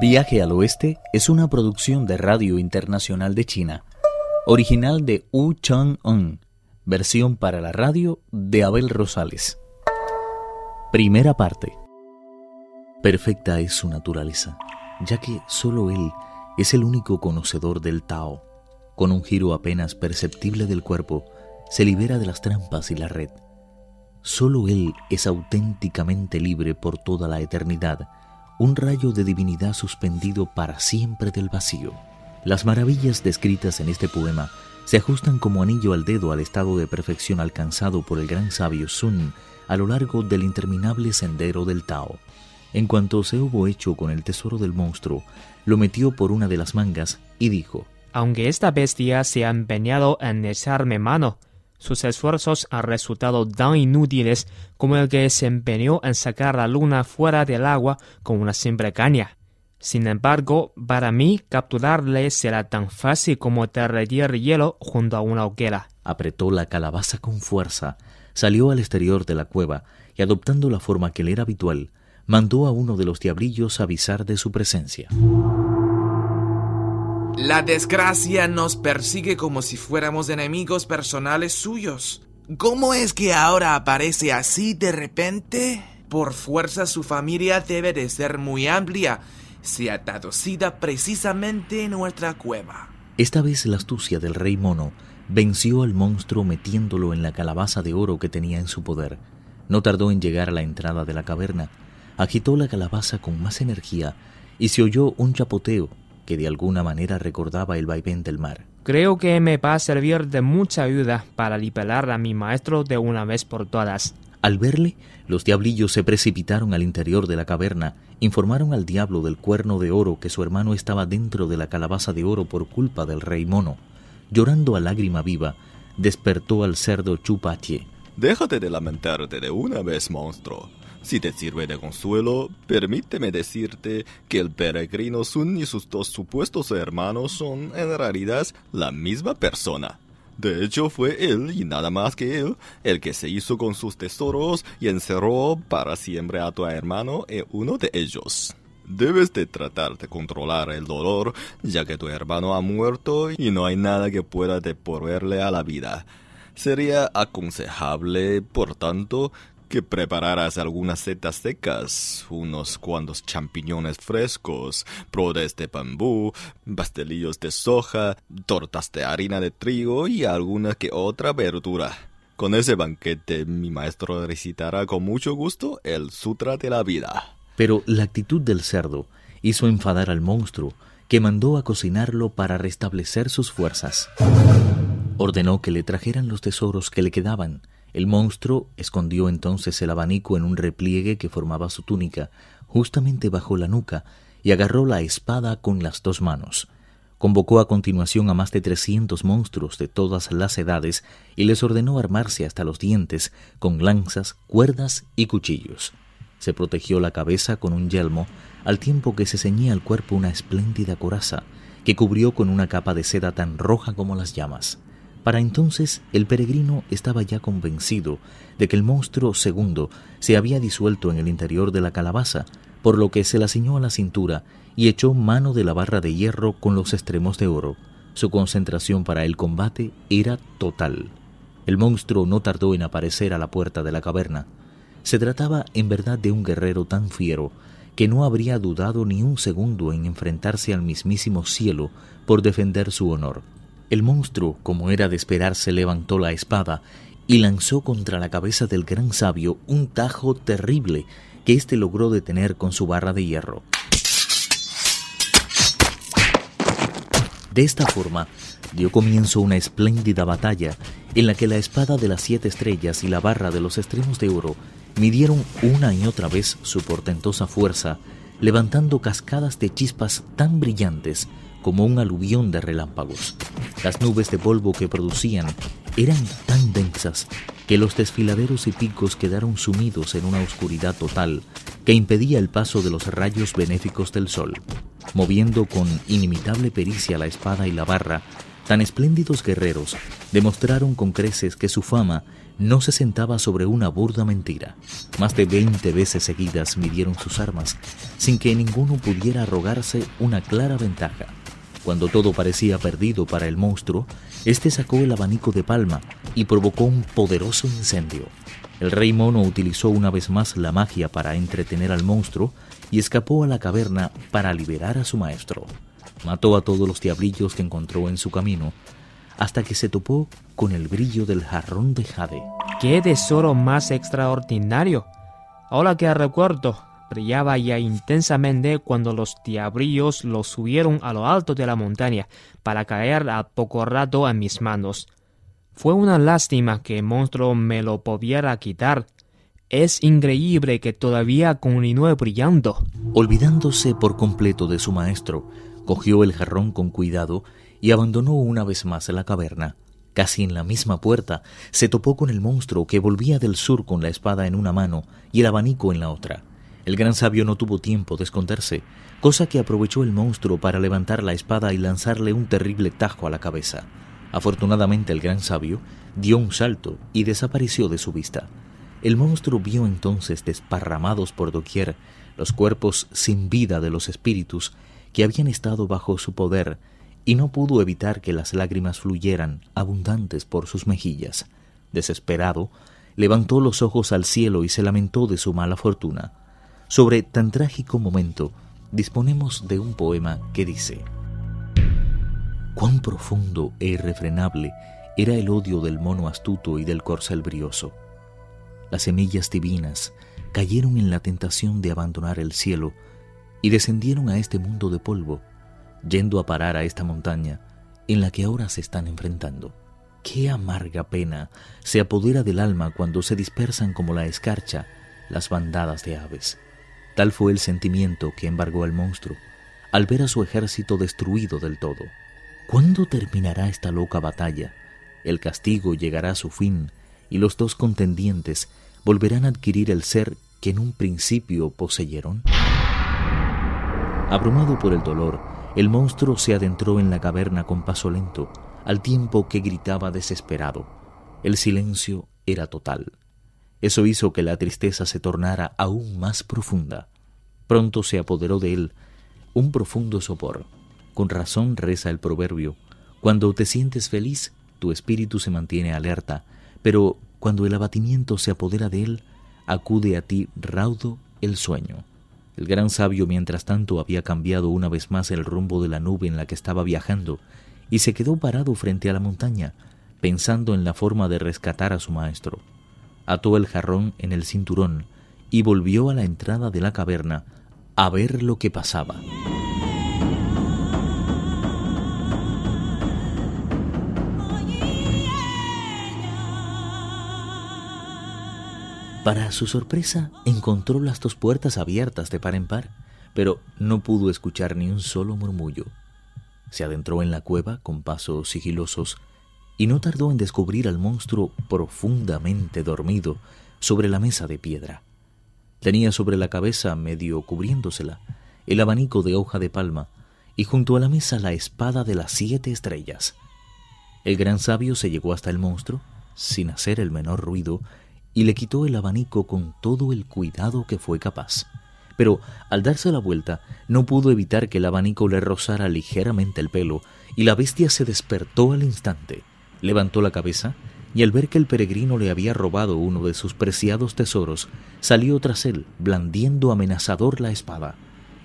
Viaje al Oeste es una producción de Radio Internacional de China, original de Wu Chang-un, versión para la radio de Abel Rosales. Primera parte. Perfecta es su naturaleza, ya que solo él es el único conocedor del Tao. Con un giro apenas perceptible del cuerpo, se libera de las trampas y la red. Solo él es auténticamente libre por toda la eternidad un rayo de divinidad suspendido para siempre del vacío. Las maravillas descritas en este poema se ajustan como anillo al dedo al estado de perfección alcanzado por el gran sabio Sun a lo largo del interminable sendero del Tao. En cuanto se hubo hecho con el tesoro del monstruo, lo metió por una de las mangas y dijo, Aunque esta bestia se ha empeñado en echarme mano, sus esfuerzos han resultado tan inútiles como el que se empeñó en sacar la luna fuera del agua con una simple caña. Sin embargo, para mí capturarle será tan fácil como derretir hielo junto a una hoguera. Apretó la calabaza con fuerza, salió al exterior de la cueva y adoptando la forma que le era habitual, mandó a uno de los diablillos avisar de su presencia. La desgracia nos persigue como si fuéramos enemigos personales suyos. ¿Cómo es que ahora aparece así de repente? Por fuerza su familia debe de ser muy amplia. Se ha precisamente en nuestra cueva. Esta vez la astucia del rey mono venció al monstruo metiéndolo en la calabaza de oro que tenía en su poder. No tardó en llegar a la entrada de la caverna. Agitó la calabaza con más energía y se oyó un chapoteo que de alguna manera recordaba el vaivén del mar. Creo que me va a servir de mucha ayuda para liberar a mi maestro de una vez por todas. Al verle, los diablillos se precipitaron al interior de la caverna, informaron al diablo del cuerno de oro que su hermano estaba dentro de la calabaza de oro por culpa del rey mono. Llorando a lágrima viva, despertó al cerdo Chupatie. Déjate de lamentarte de una vez, monstruo. Si te sirve de consuelo, permíteme decirte que el peregrino Sun y sus dos supuestos hermanos son en realidad la misma persona. De hecho, fue él y nada más que él el que se hizo con sus tesoros y encerró para siempre a tu hermano en uno de ellos. Debes de tratar de controlar el dolor, ya que tu hermano ha muerto y no hay nada que pueda devolverle a la vida. Sería aconsejable, por tanto, que prepararas algunas setas secas, unos cuantos champiñones frescos, brotes de bambú, pastelillos de soja, tortas de harina de trigo y alguna que otra verdura. Con ese banquete mi maestro recitará con mucho gusto el Sutra de la Vida. Pero la actitud del cerdo hizo enfadar al monstruo, que mandó a cocinarlo para restablecer sus fuerzas. Ordenó que le trajeran los tesoros que le quedaban, el monstruo escondió entonces el abanico en un repliegue que formaba su túnica, justamente bajo la nuca, y agarró la espada con las dos manos. Convocó a continuación a más de trescientos monstruos de todas las edades y les ordenó armarse hasta los dientes con lanzas, cuerdas y cuchillos. Se protegió la cabeza con un yelmo, al tiempo que se ceñía al cuerpo una espléndida coraza, que cubrió con una capa de seda tan roja como las llamas. Para entonces el peregrino estaba ya convencido de que el monstruo segundo se había disuelto en el interior de la calabaza, por lo que se la ciñó a la cintura y echó mano de la barra de hierro con los extremos de oro. Su concentración para el combate era total. El monstruo no tardó en aparecer a la puerta de la caverna. Se trataba en verdad de un guerrero tan fiero que no habría dudado ni un segundo en enfrentarse al mismísimo cielo por defender su honor. El monstruo, como era de esperarse, levantó la espada y lanzó contra la cabeza del gran sabio un tajo terrible que éste logró detener con su barra de hierro. De esta forma, dio comienzo una espléndida batalla en la que la espada de las siete estrellas y la barra de los extremos de oro midieron una y otra vez su portentosa fuerza, levantando cascadas de chispas tan brillantes como un aluvión de relámpagos. Las nubes de polvo que producían eran tan densas que los desfiladeros y picos quedaron sumidos en una oscuridad total que impedía el paso de los rayos benéficos del sol. Moviendo con inimitable pericia la espada y la barra, Tan espléndidos guerreros demostraron con creces que su fama no se sentaba sobre una burda mentira. Más de veinte veces seguidas midieron sus armas, sin que ninguno pudiera arrogarse una clara ventaja. Cuando todo parecía perdido para el monstruo, este sacó el abanico de palma y provocó un poderoso incendio. El rey mono utilizó una vez más la magia para entretener al monstruo y escapó a la caverna para liberar a su maestro. Mató a todos los diablillos que encontró en su camino, hasta que se topó con el brillo del jarrón de jade. ¡Qué tesoro más extraordinario! Ahora que recuerdo, brillaba ya intensamente cuando los diablillos lo subieron a lo alto de la montaña para caer a poco rato en mis manos. Fue una lástima que el monstruo me lo pudiera quitar. Es increíble que todavía continúe brillando. Olvidándose por completo de su maestro, cogió el jarrón con cuidado y abandonó una vez más la caverna. Casi en la misma puerta se topó con el monstruo que volvía del sur con la espada en una mano y el abanico en la otra. El gran sabio no tuvo tiempo de esconderse, cosa que aprovechó el monstruo para levantar la espada y lanzarle un terrible tajo a la cabeza. Afortunadamente el gran sabio dio un salto y desapareció de su vista. El monstruo vio entonces desparramados por doquier los cuerpos sin vida de los espíritus que habían estado bajo su poder, y no pudo evitar que las lágrimas fluyeran abundantes por sus mejillas. Desesperado, levantó los ojos al cielo y se lamentó de su mala fortuna. Sobre tan trágico momento, disponemos de un poema que dice Cuán profundo e irrefrenable era el odio del mono astuto y del corcel brioso. Las semillas divinas cayeron en la tentación de abandonar el cielo y descendieron a este mundo de polvo, yendo a parar a esta montaña en la que ahora se están enfrentando. Qué amarga pena se apodera del alma cuando se dispersan como la escarcha las bandadas de aves. Tal fue el sentimiento que embargó al monstruo al ver a su ejército destruido del todo. ¿Cuándo terminará esta loca batalla? El castigo llegará a su fin y los dos contendientes volverán a adquirir el ser que en un principio poseyeron. Abrumado por el dolor, el monstruo se adentró en la caverna con paso lento, al tiempo que gritaba desesperado. El silencio era total. Eso hizo que la tristeza se tornara aún más profunda. Pronto se apoderó de él un profundo sopor. Con razón reza el proverbio, cuando te sientes feliz, tu espíritu se mantiene alerta, pero cuando el abatimiento se apodera de él, acude a ti raudo el sueño. El gran sabio, mientras tanto, había cambiado una vez más el rumbo de la nube en la que estaba viajando y se quedó parado frente a la montaña, pensando en la forma de rescatar a su maestro. Ató el jarrón en el cinturón y volvió a la entrada de la caverna a ver lo que pasaba. Para su sorpresa, encontró las dos puertas abiertas de par en par, pero no pudo escuchar ni un solo murmullo. Se adentró en la cueva con pasos sigilosos y no tardó en descubrir al monstruo profundamente dormido sobre la mesa de piedra. Tenía sobre la cabeza, medio cubriéndosela, el abanico de hoja de palma y junto a la mesa la espada de las siete estrellas. El gran sabio se llegó hasta el monstruo, sin hacer el menor ruido, y le quitó el abanico con todo el cuidado que fue capaz. Pero al darse la vuelta no pudo evitar que el abanico le rozara ligeramente el pelo, y la bestia se despertó al instante. Levantó la cabeza y al ver que el peregrino le había robado uno de sus preciados tesoros, salió tras él, blandiendo amenazador la espada.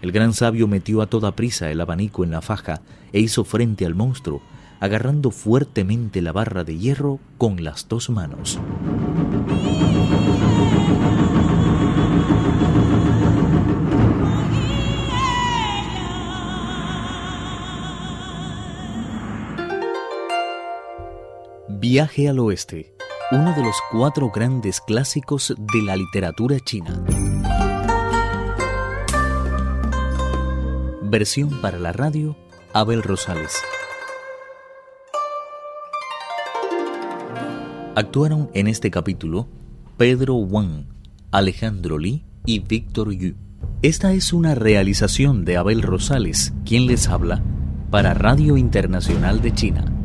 El gran sabio metió a toda prisa el abanico en la faja e hizo frente al monstruo, agarrando fuertemente la barra de hierro con las dos manos. Viaje al Oeste, uno de los cuatro grandes clásicos de la literatura china. Versión para la radio, Abel Rosales. Actuaron en este capítulo Pedro Wang, Alejandro Li y Víctor Yu. Esta es una realización de Abel Rosales, quien les habla, para Radio Internacional de China.